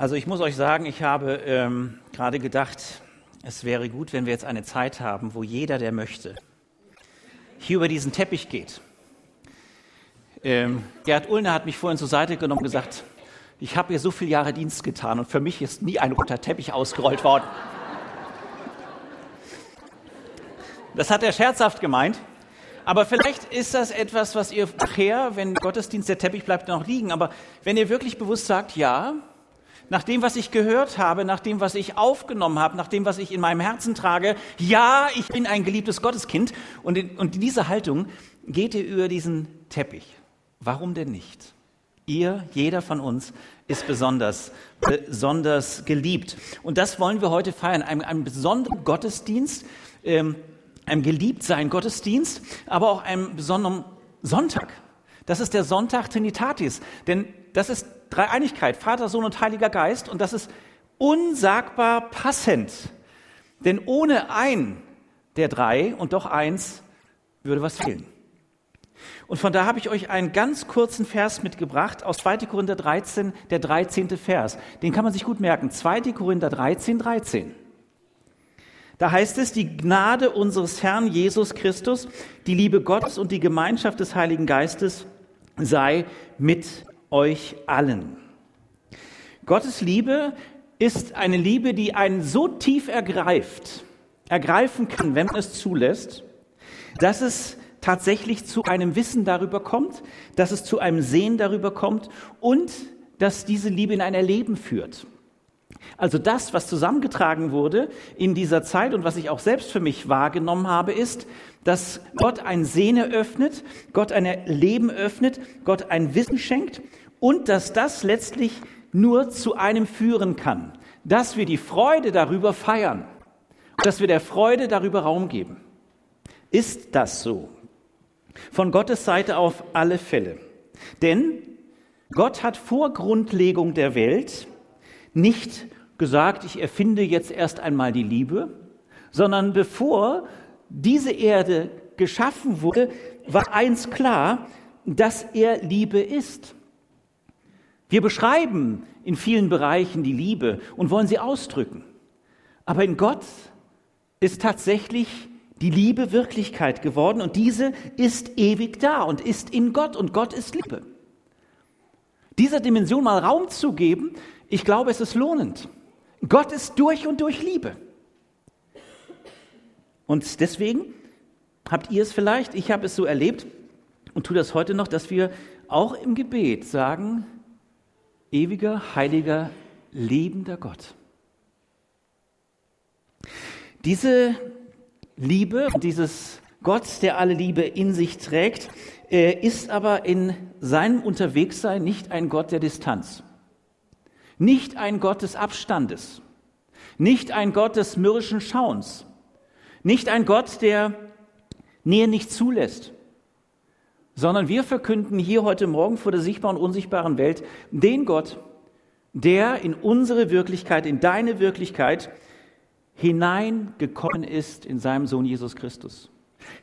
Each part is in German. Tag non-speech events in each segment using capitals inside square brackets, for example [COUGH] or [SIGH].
Also ich muss euch sagen, ich habe ähm, gerade gedacht, es wäre gut, wenn wir jetzt eine Zeit haben, wo jeder, der möchte, hier über diesen Teppich geht. Ähm, Gerd Ullner hat mich vorhin zur Seite genommen und gesagt, ich habe hier so viele Jahre Dienst getan und für mich ist nie ein roter Teppich ausgerollt worden. Das hat er scherzhaft gemeint. Aber vielleicht ist das etwas, was ihr nachher, wenn Gottesdienst der Teppich bleibt noch liegen, aber wenn ihr wirklich bewusst sagt, ja, nach dem, was ich gehört habe, nach dem, was ich aufgenommen habe, nach dem, was ich in meinem Herzen trage, ja, ich bin ein geliebtes Gotteskind. Und in, und in dieser Haltung geht ihr über diesen Teppich. Warum denn nicht? Ihr, jeder von uns, ist besonders, besonders geliebt. Und das wollen wir heute feiern, einen, einen besonderen Gottesdienst, ähm, einem Geliebtsein Gottesdienst, aber auch einem besonderen Sonntag. Das ist der Sonntag Trinitatis, denn das ist Dreieinigkeit, Vater, Sohn und Heiliger Geist und das ist unsagbar passend. Denn ohne ein der drei und doch eins würde was fehlen. Und von da habe ich euch einen ganz kurzen Vers mitgebracht aus 2. Korinther 13, der 13. Vers. Den kann man sich gut merken. 2. Korinther 13, 13. Da heißt es, die Gnade unseres Herrn Jesus Christus, die Liebe Gottes und die Gemeinschaft des Heiligen Geistes sei mit euch allen. Gottes Liebe ist eine Liebe, die einen so tief ergreift, ergreifen kann, wenn man es zulässt, dass es tatsächlich zu einem Wissen darüber kommt, dass es zu einem Sehen darüber kommt und dass diese Liebe in ein Erleben führt. Also das, was zusammengetragen wurde in dieser Zeit und was ich auch selbst für mich wahrgenommen habe, ist, dass Gott ein Sehne öffnet, Gott ein Leben öffnet, Gott ein Wissen schenkt und dass das letztlich nur zu einem führen kann, dass wir die Freude darüber feiern, dass wir der Freude darüber Raum geben. Ist das so? Von Gottes Seite auf alle Fälle. Denn Gott hat vor Grundlegung der Welt nicht gesagt, ich erfinde jetzt erst einmal die Liebe, sondern bevor diese Erde geschaffen wurde, war eins klar, dass er Liebe ist. Wir beschreiben in vielen Bereichen die Liebe und wollen sie ausdrücken. Aber in Gott ist tatsächlich die Liebe Wirklichkeit geworden und diese ist ewig da und ist in Gott und Gott ist Liebe. Dieser Dimension mal Raum zu geben, ich glaube, es ist lohnend. Gott ist durch und durch Liebe. Und deswegen habt ihr es vielleicht, ich habe es so erlebt und tue das heute noch, dass wir auch im Gebet sagen, ewiger, heiliger, lebender Gott. Diese Liebe, dieses Gott, der alle Liebe in sich trägt, äh, ist aber in seinem Unterwegssein nicht ein Gott der Distanz. Nicht ein Gott des Abstandes, nicht ein Gott des mürrischen Schauens, nicht ein Gott, der Nähe nicht zulässt, sondern wir verkünden hier heute Morgen vor der sichtbaren und unsichtbaren Welt den Gott, der in unsere Wirklichkeit, in deine Wirklichkeit hineingekommen ist in seinem Sohn Jesus Christus.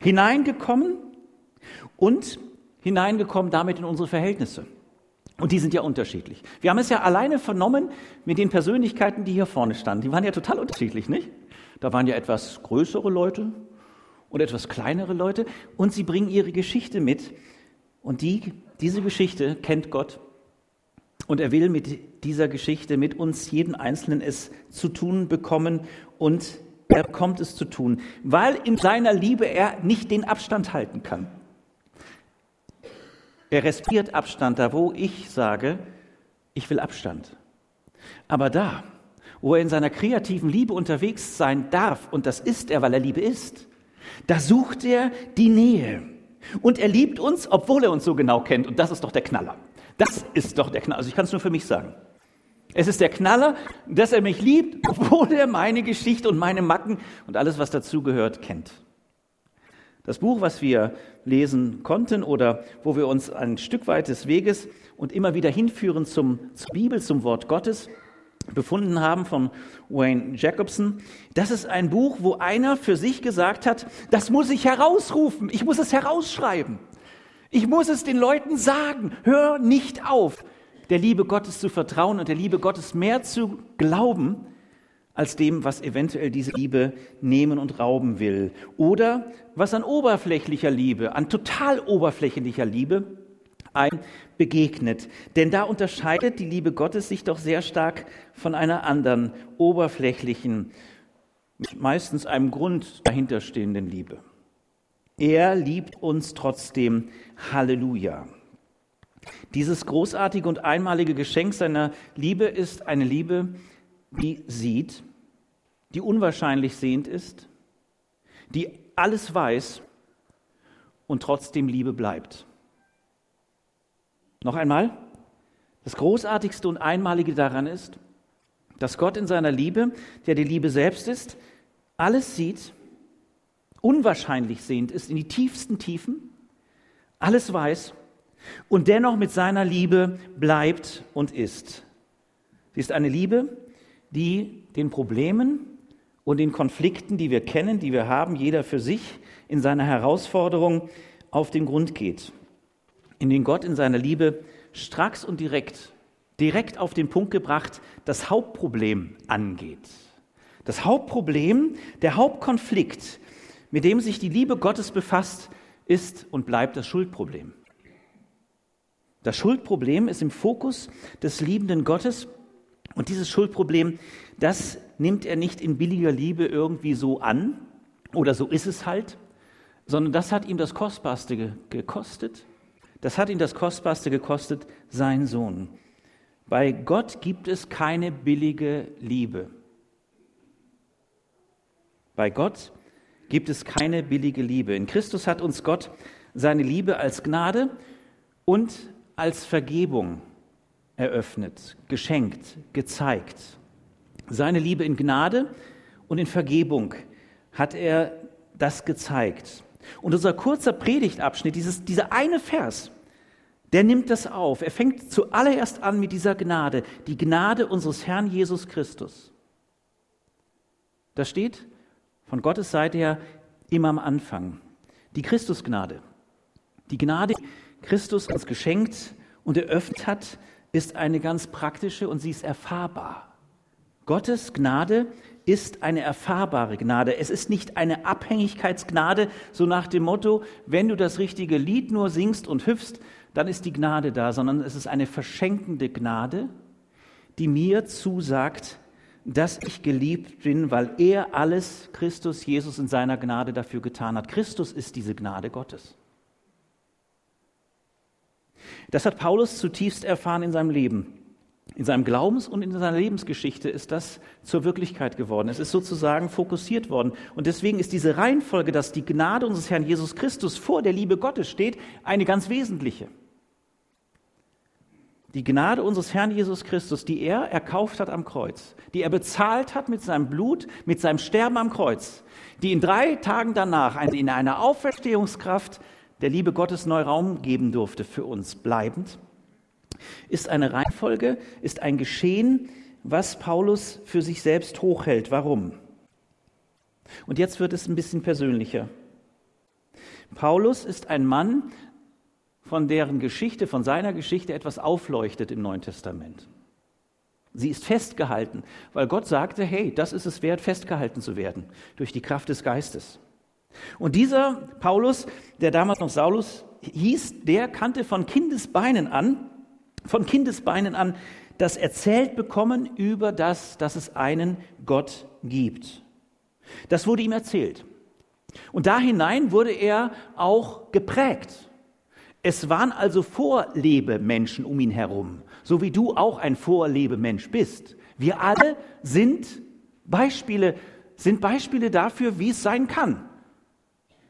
Hineingekommen und hineingekommen damit in unsere Verhältnisse. Und die sind ja unterschiedlich. Wir haben es ja alleine vernommen mit den Persönlichkeiten, die hier vorne standen. Die waren ja total unterschiedlich, nicht? Da waren ja etwas größere Leute und etwas kleinere Leute und sie bringen ihre Geschichte mit. Und die, diese Geschichte kennt Gott. Und er will mit dieser Geschichte, mit uns jeden Einzelnen es zu tun bekommen und er kommt es zu tun, weil in seiner Liebe er nicht den Abstand halten kann. Er respektiert Abstand da, wo ich sage, ich will Abstand. Aber da, wo er in seiner kreativen Liebe unterwegs sein darf, und das ist er, weil er Liebe ist, da sucht er die Nähe. Und er liebt uns, obwohl er uns so genau kennt. Und das ist doch der Knaller. Das ist doch der Knaller. Also ich kann es nur für mich sagen. Es ist der Knaller, dass er mich liebt, [LAUGHS] obwohl er meine Geschichte und meine Macken und alles, was dazugehört, kennt. Das Buch, was wir lesen konnten oder wo wir uns ein Stück weit des Weges und immer wieder hinführen zum, zur Bibel, zum Wort Gottes, befunden haben von Wayne Jacobson. Das ist ein Buch, wo einer für sich gesagt hat, das muss ich herausrufen, ich muss es herausschreiben. Ich muss es den Leuten sagen, hör nicht auf. der Liebe Gottes zu vertrauen und der Liebe Gottes mehr zu glauben, als dem, was eventuell diese Liebe nehmen und rauben will. Oder was an oberflächlicher Liebe, an total oberflächlicher Liebe ein begegnet. Denn da unterscheidet die Liebe Gottes sich doch sehr stark von einer anderen oberflächlichen, meistens einem Grund dahinterstehenden Liebe. Er liebt uns trotzdem. Halleluja. Dieses großartige und einmalige Geschenk seiner Liebe ist eine Liebe, die sieht, die unwahrscheinlich sehend ist, die alles weiß und trotzdem Liebe bleibt. Noch einmal, das Großartigste und Einmalige daran ist, dass Gott in seiner Liebe, der die Liebe selbst ist, alles sieht, unwahrscheinlich sehend ist, in die tiefsten Tiefen, alles weiß und dennoch mit seiner Liebe bleibt und ist. Sie ist eine Liebe, die den Problemen und den Konflikten, die wir kennen, die wir haben, jeder für sich in seiner Herausforderung auf den Grund geht. In den Gott in seiner Liebe stracks und direkt, direkt auf den Punkt gebracht, das Hauptproblem angeht. Das Hauptproblem, der Hauptkonflikt, mit dem sich die Liebe Gottes befasst, ist und bleibt das Schuldproblem. Das Schuldproblem ist im Fokus des liebenden Gottes und dieses Schuldproblem, das nimmt er nicht in billiger Liebe irgendwie so an oder so ist es halt, sondern das hat ihm das Kostbarste gekostet. Das hat ihn das Kostbarste gekostet, sein Sohn. Bei Gott gibt es keine billige Liebe. Bei Gott gibt es keine billige Liebe. In Christus hat uns Gott seine Liebe als Gnade und als Vergebung eröffnet, geschenkt, gezeigt. Seine Liebe in Gnade und in Vergebung hat er das gezeigt. Und unser kurzer Predigtabschnitt, dieses, dieser eine Vers, der nimmt das auf. Er fängt zuallererst an mit dieser Gnade, die Gnade unseres Herrn Jesus Christus. Da steht von Gottes Seite her immer am Anfang. Die Christusgnade. Die Gnade, die Christus uns geschenkt und eröffnet hat, ist eine ganz praktische und sie ist erfahrbar. Gottes Gnade ist eine erfahrbare Gnade. Es ist nicht eine Abhängigkeitsgnade, so nach dem Motto, wenn du das richtige Lied nur singst und hüpfst, dann ist die Gnade da, sondern es ist eine verschenkende Gnade, die mir zusagt, dass ich geliebt bin, weil er alles, Christus Jesus in seiner Gnade dafür getan hat. Christus ist diese Gnade Gottes. Das hat Paulus zutiefst erfahren in seinem Leben. In seinem Glaubens- und in seiner Lebensgeschichte ist das zur Wirklichkeit geworden. Es ist sozusagen fokussiert worden. Und deswegen ist diese Reihenfolge, dass die Gnade unseres Herrn Jesus Christus vor der Liebe Gottes steht, eine ganz wesentliche. Die Gnade unseres Herrn Jesus Christus, die er erkauft hat am Kreuz, die er bezahlt hat mit seinem Blut, mit seinem Sterben am Kreuz, die in drei Tagen danach in einer Auferstehungskraft der Liebe Gottes neu Raum geben durfte für uns bleibend, ist eine Reihenfolge, ist ein Geschehen, was Paulus für sich selbst hochhält. Warum? Und jetzt wird es ein bisschen persönlicher. Paulus ist ein Mann, von deren Geschichte, von seiner Geschichte etwas aufleuchtet im Neuen Testament. Sie ist festgehalten, weil Gott sagte, hey, das ist es wert, festgehalten zu werden durch die Kraft des Geistes. Und dieser Paulus, der damals noch Saulus hieß, der kannte von Kindesbeinen an, von Kindesbeinen an das erzählt bekommen über das, dass es einen Gott gibt. Das wurde ihm erzählt. Und da hinein wurde er auch geprägt. Es waren also Vorlebemenschen um ihn herum, so wie du auch ein Vorlebemensch bist. Wir alle sind Beispiele, sind Beispiele dafür, wie es sein kann.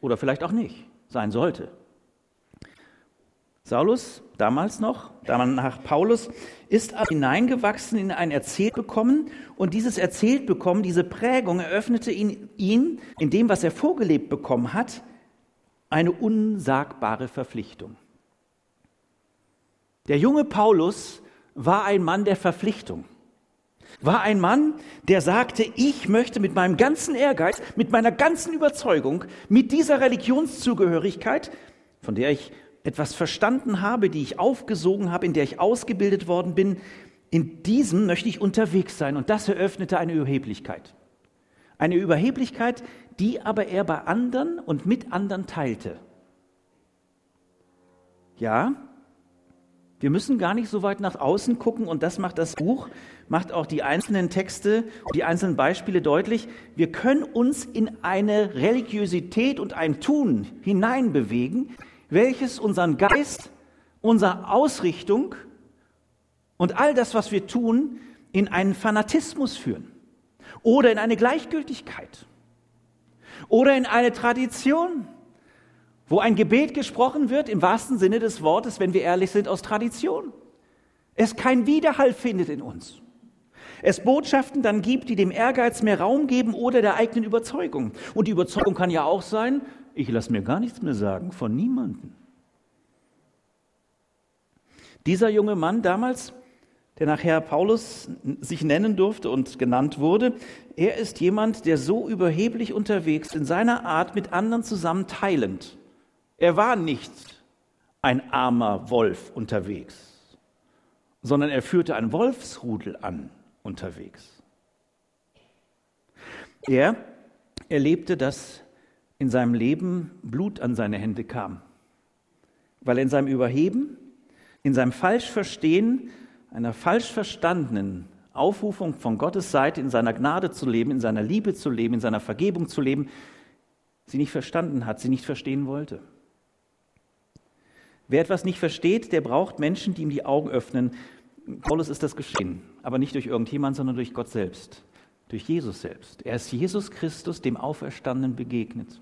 Oder vielleicht auch nicht, sein sollte. Saulus, damals noch, nach Paulus, ist aber hineingewachsen in ein Erzähltbekommen und dieses Erzähltbekommen, diese Prägung eröffnete ihn, ihn in dem, was er vorgelebt bekommen hat, eine unsagbare Verpflichtung. Der junge Paulus war ein Mann der Verpflichtung, war ein Mann, der sagte, ich möchte mit meinem ganzen Ehrgeiz, mit meiner ganzen Überzeugung, mit dieser Religionszugehörigkeit, von der ich etwas verstanden habe, die ich aufgesogen habe, in der ich ausgebildet worden bin, in diesem möchte ich unterwegs sein. Und das eröffnete eine Überheblichkeit. Eine Überheblichkeit, die aber er bei anderen und mit anderen teilte. Ja, wir müssen gar nicht so weit nach außen gucken und das macht das Buch, macht auch die einzelnen Texte die einzelnen Beispiele deutlich. Wir können uns in eine Religiosität und ein Tun hineinbewegen, welches unseren Geist, unsere Ausrichtung und all das, was wir tun, in einen Fanatismus führen oder in eine Gleichgültigkeit oder in eine Tradition, wo ein Gebet gesprochen wird, im wahrsten Sinne des Wortes, wenn wir ehrlich sind, aus Tradition. Es kein Widerhall findet in uns. Es Botschaften dann gibt, die dem Ehrgeiz mehr Raum geben oder der eigenen Überzeugung. Und die Überzeugung kann ja auch sein, ich lasse mir gar nichts mehr sagen von niemandem. Dieser junge Mann damals, der nachher Paulus sich nennen durfte und genannt wurde, er ist jemand, der so überheblich unterwegs in seiner Art mit anderen zusammen teilend. Er war nicht ein armer Wolf unterwegs, sondern er führte ein Wolfsrudel an unterwegs. Er erlebte, dass in seinem Leben Blut an seine Hände kam, weil er in seinem Überheben, in seinem Falschverstehen, einer falsch verstandenen Aufrufung von Gottes Seite, in seiner Gnade zu leben, in seiner Liebe zu leben, in seiner Vergebung zu leben, sie nicht verstanden hat, sie nicht verstehen wollte. Wer etwas nicht versteht, der braucht Menschen, die ihm die Augen öffnen. Paulus ist das geschehen, aber nicht durch irgendjemand, sondern durch Gott selbst, durch Jesus selbst. Er ist Jesus Christus, dem Auferstandenen, begegnet.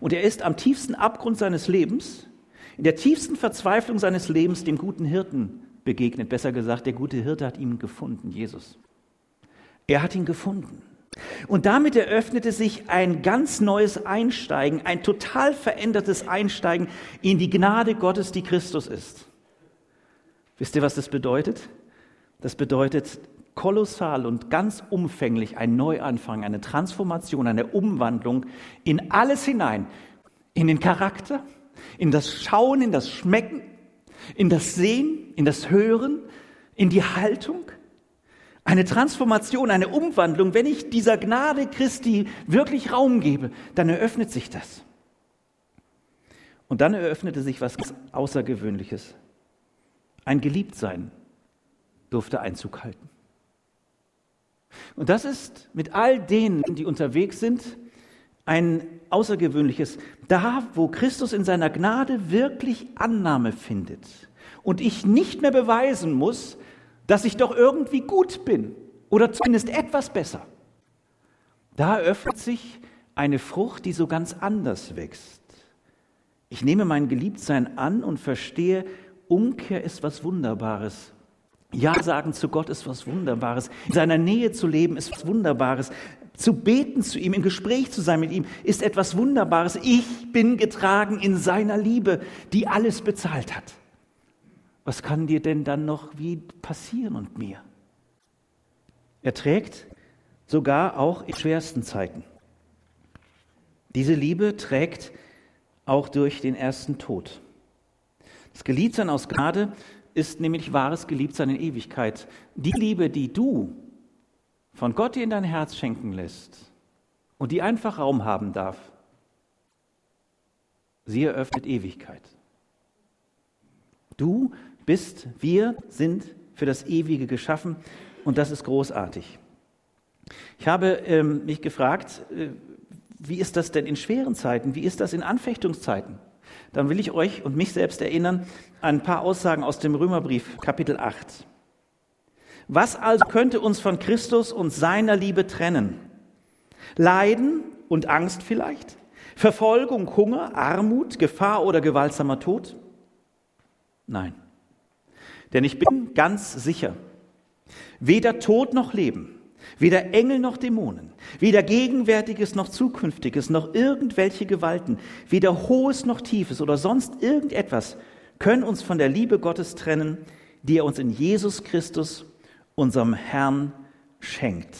Und er ist am tiefsten Abgrund seines Lebens, in der tiefsten Verzweiflung seines Lebens, dem guten Hirten begegnet. Besser gesagt, der gute Hirte hat ihn gefunden, Jesus. Er hat ihn gefunden. Und damit eröffnete sich ein ganz neues Einsteigen, ein total verändertes Einsteigen in die Gnade Gottes, die Christus ist. Wisst ihr, was das bedeutet? Das bedeutet kolossal und ganz umfänglich ein Neuanfang, eine Transformation, eine Umwandlung in alles hinein, in den Charakter, in das Schauen, in das Schmecken, in das Sehen, in das Hören, in die Haltung, eine Transformation, eine Umwandlung, wenn ich dieser Gnade Christi wirklich Raum gebe, dann eröffnet sich das. Und dann eröffnete sich was Außergewöhnliches. Ein Geliebtsein durfte Einzug halten. Und das ist mit all denen, die unterwegs sind, ein außergewöhnliches. Da, wo Christus in seiner Gnade wirklich Annahme findet und ich nicht mehr beweisen muss, dass ich doch irgendwie gut bin oder zumindest etwas besser. Da öffnet sich eine Frucht, die so ganz anders wächst. Ich nehme mein Geliebtsein an und verstehe, Umkehr ist was Wunderbares. Ja sagen zu Gott ist was Wunderbares. In seiner Nähe zu leben ist was Wunderbares. Zu beten zu ihm, im Gespräch zu sein mit ihm, ist etwas Wunderbares. Ich bin getragen in seiner Liebe, die alles bezahlt hat was kann dir denn dann noch wie passieren und mir? Er trägt sogar auch in schwersten Zeiten. Diese Liebe trägt auch durch den ersten Tod. Das Geliebtsein aus Gnade ist nämlich wahres Geliebtsein in Ewigkeit. Die Liebe, die du von Gott dir in dein Herz schenken lässt und die einfach Raum haben darf, sie eröffnet Ewigkeit. Du bist, wir sind für das Ewige geschaffen und das ist großartig. Ich habe ähm, mich gefragt, äh, wie ist das denn in schweren Zeiten? Wie ist das in Anfechtungszeiten? Dann will ich euch und mich selbst erinnern an ein paar Aussagen aus dem Römerbrief, Kapitel 8. Was also könnte uns von Christus und seiner Liebe trennen? Leiden und Angst vielleicht? Verfolgung, Hunger, Armut, Gefahr oder gewaltsamer Tod? Nein. Denn ich bin ganz sicher, weder Tod noch Leben, weder Engel noch Dämonen, weder Gegenwärtiges noch Zukünftiges, noch irgendwelche Gewalten, weder Hohes noch Tiefes oder sonst irgendetwas können uns von der Liebe Gottes trennen, die er uns in Jesus Christus, unserem Herrn, schenkt.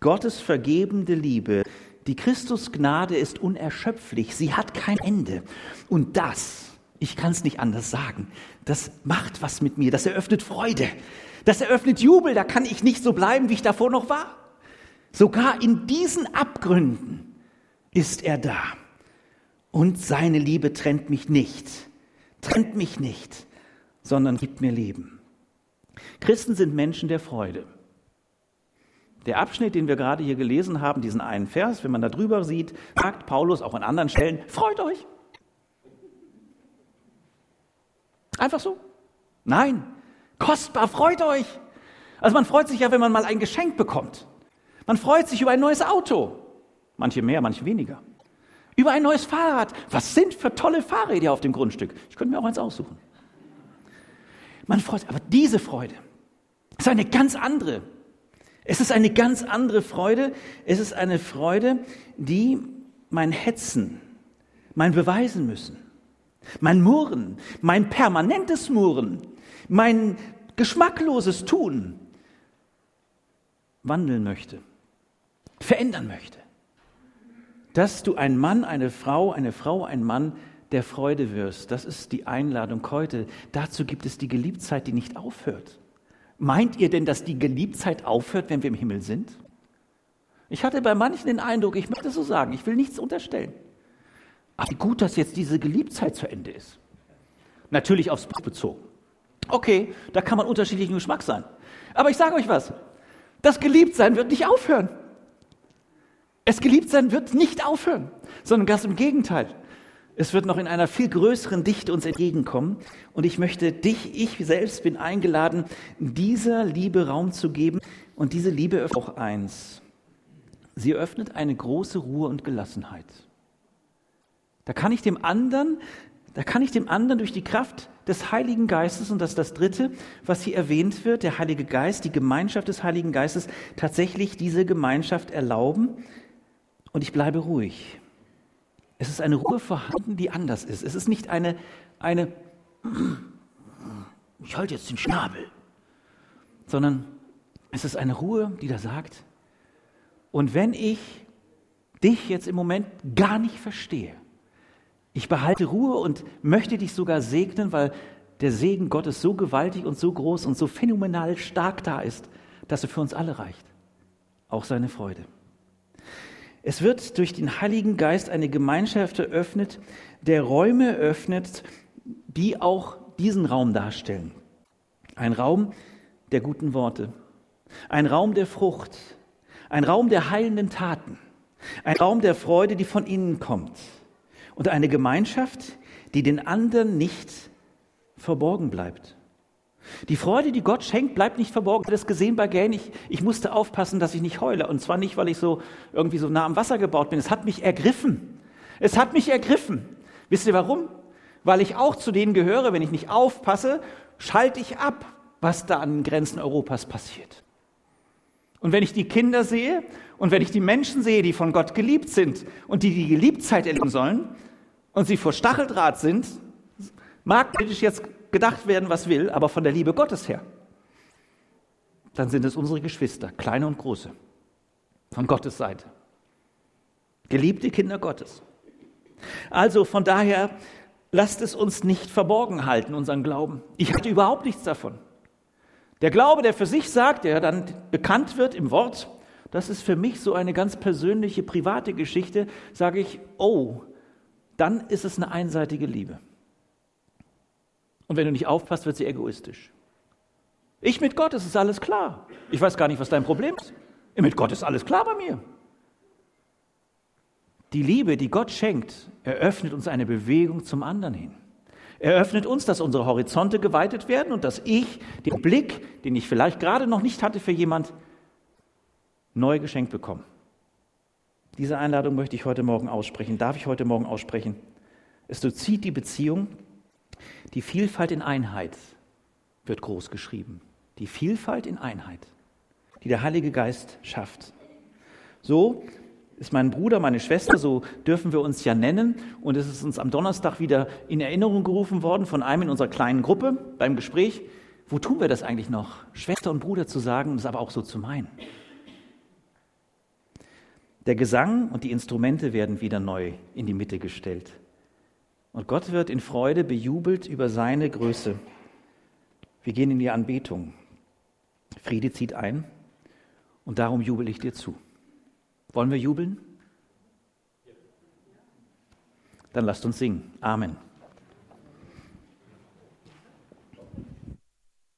Gottes vergebende Liebe, Die Christusgnade ist unerschöpflich, sie hat kein Ende. Und das, ich kann es nicht anders sagen, das macht was mit mir, das eröffnet Freude, das eröffnet Jubel, da kann ich nicht so bleiben, wie ich davor noch war. Sogar in diesen Abgründen ist er da. Und seine Liebe trennt mich nicht, trennt mich nicht, sondern gibt mir Leben. Christen sind Menschen der Freude. Der Abschnitt, den wir gerade hier gelesen haben, diesen einen Vers, wenn man da drüber sieht, sagt Paulus auch an anderen Stellen, freut euch. Einfach so. Nein, kostbar, freut euch. Also man freut sich ja, wenn man mal ein Geschenk bekommt. Man freut sich über ein neues Auto. Manche mehr, manche weniger. Über ein neues Fahrrad. Was sind für tolle Fahrräder auf dem Grundstück? Ich könnte mir auch eins aussuchen. Man freut sich. Aber diese Freude ist eine ganz andere. Es ist eine ganz andere Freude. Es ist eine Freude, die mein Hetzen, mein Beweisen müssen, mein Murren, mein permanentes Murren, mein geschmackloses Tun wandeln möchte, verändern möchte. Dass du ein Mann, eine Frau, eine Frau, ein Mann der Freude wirst. Das ist die Einladung heute. Dazu gibt es die Geliebtzeit, die nicht aufhört. Meint ihr denn, dass die Geliebtzeit aufhört, wenn wir im Himmel sind? Ich hatte bei manchen den Eindruck, ich möchte so sagen, ich will nichts unterstellen. Aber gut, dass jetzt diese Geliebtzeit zu Ende ist. Natürlich aufs Buch bezogen. Okay, da kann man unterschiedlichen Geschmack sein. Aber ich sage euch was, das Geliebtsein wird nicht aufhören. Es Geliebtsein wird nicht aufhören, sondern ganz im Gegenteil. Es wird noch in einer viel größeren Dichte uns entgegenkommen. Und ich möchte dich, ich selbst bin eingeladen, dieser Liebe Raum zu geben. Und diese Liebe öffnet auch eins. Sie öffnet eine große Ruhe und Gelassenheit. Da kann ich dem anderen, da kann ich dem anderen durch die Kraft des Heiligen Geistes, und das ist das Dritte, was hier erwähnt wird, der Heilige Geist, die Gemeinschaft des Heiligen Geistes, tatsächlich diese Gemeinschaft erlauben. Und ich bleibe ruhig. Es ist eine Ruhe vorhanden, die anders ist. Es ist nicht eine, eine ich halte jetzt den Schnabel, sondern es ist eine Ruhe, die da sagt, und wenn ich dich jetzt im Moment gar nicht verstehe, ich behalte Ruhe und möchte dich sogar segnen, weil der Segen Gottes so gewaltig und so groß und so phänomenal stark da ist, dass er für uns alle reicht. Auch seine Freude. Es wird durch den Heiligen Geist eine Gemeinschaft eröffnet, der Räume öffnet, die auch diesen Raum darstellen. Ein Raum der guten Worte, ein Raum der Frucht, ein Raum der heilenden Taten, ein Raum der Freude, die von innen kommt und eine Gemeinschaft, die den anderen nicht verborgen bleibt. Die Freude, die Gott schenkt, bleibt nicht verborgen. Ich habe das gesehen bei Gain. Ich, ich musste aufpassen, dass ich nicht heule. Und zwar nicht, weil ich so irgendwie so nah am Wasser gebaut bin. Es hat mich ergriffen. Es hat mich ergriffen. Wisst ihr warum? Weil ich auch zu denen gehöre, wenn ich nicht aufpasse, schalte ich ab, was da an den Grenzen Europas passiert. Und wenn ich die Kinder sehe und wenn ich die Menschen sehe, die von Gott geliebt sind und die die Geliebtheit erleben sollen und sie vor Stacheldraht sind, mag ich jetzt gedacht werden, was will, aber von der Liebe Gottes her, dann sind es unsere Geschwister, kleine und große, von Gottes Seite. Geliebte Kinder Gottes. Also von daher, lasst es uns nicht verborgen halten, unseren Glauben. Ich hatte überhaupt nichts davon. Der Glaube, der für sich sagt, der dann bekannt wird im Wort, das ist für mich so eine ganz persönliche, private Geschichte, sage ich, oh, dann ist es eine einseitige Liebe. Und wenn du nicht aufpasst, wird sie egoistisch. Ich mit Gott, es ist alles klar. Ich weiß gar nicht, was dein Problem ist. Mit Gott ist alles klar bei mir. Die Liebe, die Gott schenkt, eröffnet uns eine Bewegung zum anderen hin. Eröffnet uns, dass unsere Horizonte geweitet werden und dass ich den Blick, den ich vielleicht gerade noch nicht hatte für jemand, neu geschenkt bekomme. Diese Einladung möchte ich heute Morgen aussprechen. Darf ich heute Morgen aussprechen? Es durchzieht die Beziehung die Vielfalt in Einheit wird groß geschrieben. Die Vielfalt in Einheit, die der Heilige Geist schafft. So ist mein Bruder, meine Schwester, so dürfen wir uns ja nennen. Und es ist uns am Donnerstag wieder in Erinnerung gerufen worden von einem in unserer kleinen Gruppe beim Gespräch. Wo tun wir das eigentlich noch? Schwester und Bruder zu sagen es aber auch so zu meinen. Der Gesang und die Instrumente werden wieder neu in die Mitte gestellt. Und Gott wird in Freude bejubelt über seine Größe. Wir gehen in die Anbetung. Friede zieht ein und darum jubel ich dir zu. Wollen wir jubeln? Dann lasst uns singen. Amen.